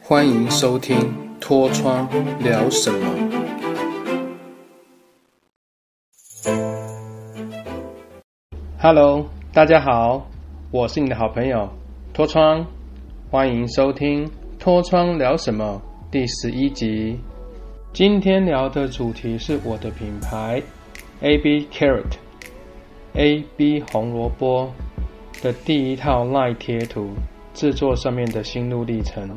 欢迎收听《脱窗聊什么》。Hello，大家好，我是你的好朋友脱窗，欢迎收听《脱窗聊什么》第十一集。今天聊的主题是我的品牌 AB Carrot，AB 红萝卜的第一套赖贴图制作上面的心路历程。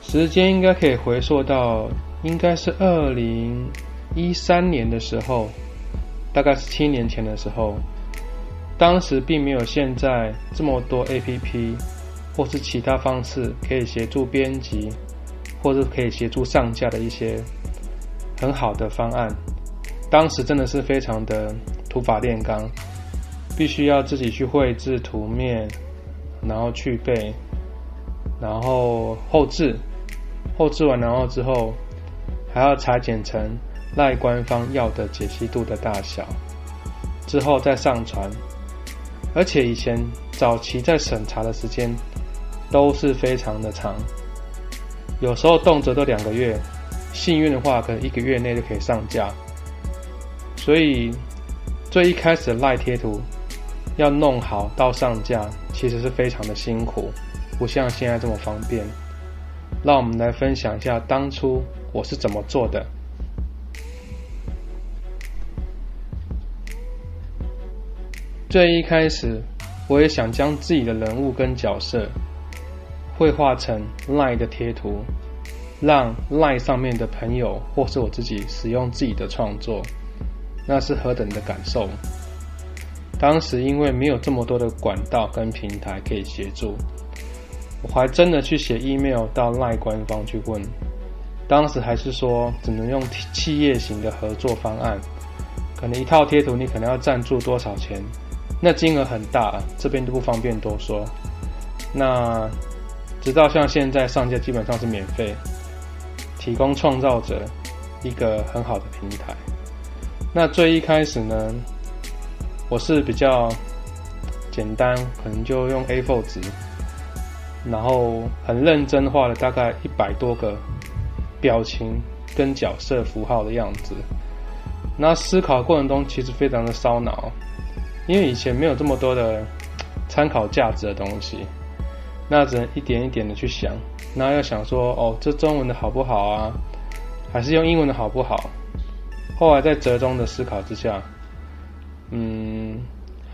时间应该可以回溯到，应该是二零一三年的时候，大概是七年前的时候。当时并没有现在这么多 APP 或是其他方式可以协助编辑。或是可以协助上架的一些很好的方案，当时真的是非常的土法炼钢，必须要自己去绘制图面，然后去背，然后后置，后置完然后之后还要裁剪成赖官方要的解析度的大小，之后再上传，而且以前早期在审查的时间都是非常的长。有时候动辄都两个月，幸运的话可能一个月内就可以上架。所以最一开始的赖贴图要弄好到上架，其实是非常的辛苦，不像现在这么方便。让我们来分享一下当初我是怎么做的。最一开始，我也想将自己的人物跟角色。绘画成 Line 的贴图，让 Line 上面的朋友或是我自己使用自己的创作，那是何等的感受！当时因为没有这么多的管道跟平台可以协助，我还真的去写 email 到 Line 官方去问，当时还是说只能用企业型的合作方案，可能一套贴图你可能要赞助多少钱，那金额很大，这边就不方便多说。那。直到像现在上架基本上是免费，提供创造者一个很好的平台。那最一开始呢，我是比较简单，可能就用 A4 纸，然后很认真画了大概一百多个表情跟角色符号的样子。那思考过程中其实非常的烧脑，因为以前没有这么多的参考价值的东西。那只能一点一点的去想，那要想说哦，这中文的好不好啊？还是用英文的好不好？后来在折中的思考之下，嗯，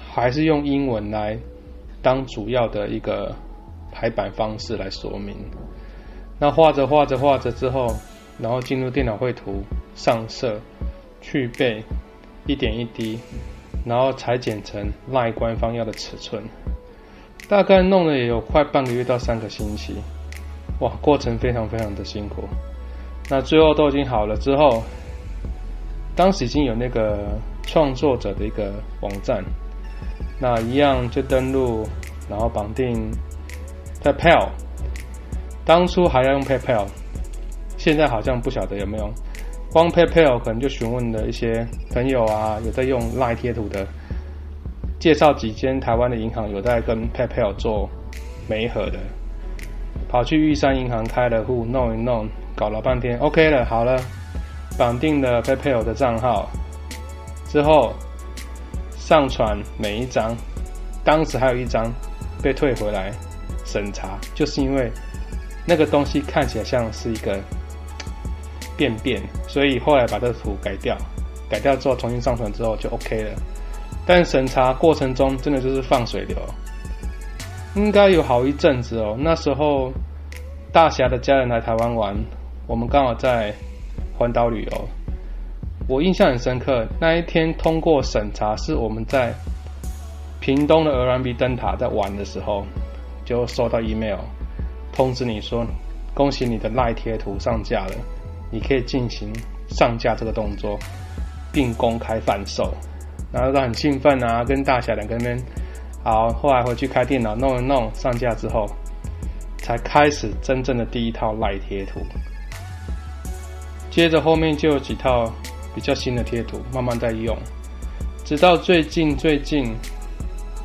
还是用英文来当主要的一个排版方式来说明。那画着画着画着之后，然后进入电脑绘图上色去背一点一滴，然后裁剪成赖官方要的尺寸。大概弄了也有快半个月到三个星期，哇，过程非常非常的辛苦。那最后都已经好了之后，当时已经有那个创作者的一个网站，那一样就登录，然后绑定 PayPal。当初还要用 PayPal，现在好像不晓得有没有。光 PayPal 可能就询问了一些朋友啊，有在用赖贴图的。介绍几间台湾的银行有在跟 PayPal 做媒合的，跑去玉山银行开了户，弄一弄，搞了半天，OK 了，好了，绑定了 PayPal 的账号之后，上传每一张，当时还有一张被退回来审查，就是因为那个东西看起来像是一个便便，所以后来把这个图改掉，改掉之后重新上传之后就 OK 了。但审查过程中真的就是放水流，应该有好一阵子哦。那时候大侠的家人来台湾玩，我们刚好在环岛旅游，我印象很深刻。那一天通过审查是我们在屏东的鹅銮鼻灯塔在玩的时候，就收到 email 通知你说，恭喜你的赖贴图上架了，你可以进行上架这个动作，并公开贩售。然后都很兴奋啊，跟大侠两个人，好，后来回去开电脑弄一弄，上架之后，才开始真正的第一套赖贴图。接着后面就有几套比较新的贴图，慢慢在用，直到最近最近，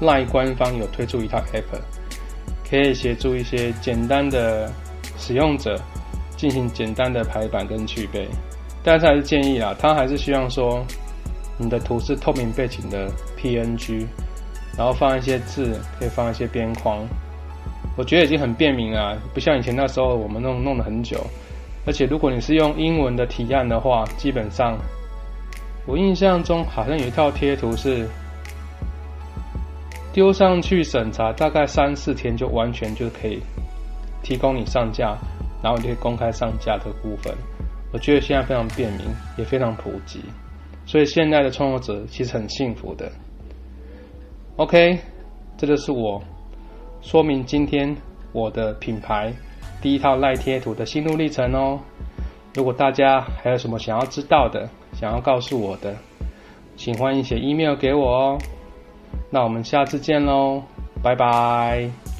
赖官方有推出一套 app，可以协助一些简单的使用者进行简单的排版跟去背。但是还是建议啦，他还是希望说你的图是透明背景的 PNG，然后放一些字，可以放一些边框。我觉得已经很便民了，不像以前那时候我们弄弄了很久。而且如果你是用英文的提案的话，基本上我印象中好像有一套贴图是丢上去审查，大概三四天就完全就可以提供你上架，然后你可以公开上架的部分。我觉得现在非常便民，也非常普及，所以现在的创作者其实很幸福的。OK，这就是我说明今天我的品牌。第一套赖贴图的心路历程哦。如果大家还有什么想要知道的、想要告诉我的，请欢迎写 email 给我哦。那我们下次见喽，拜拜。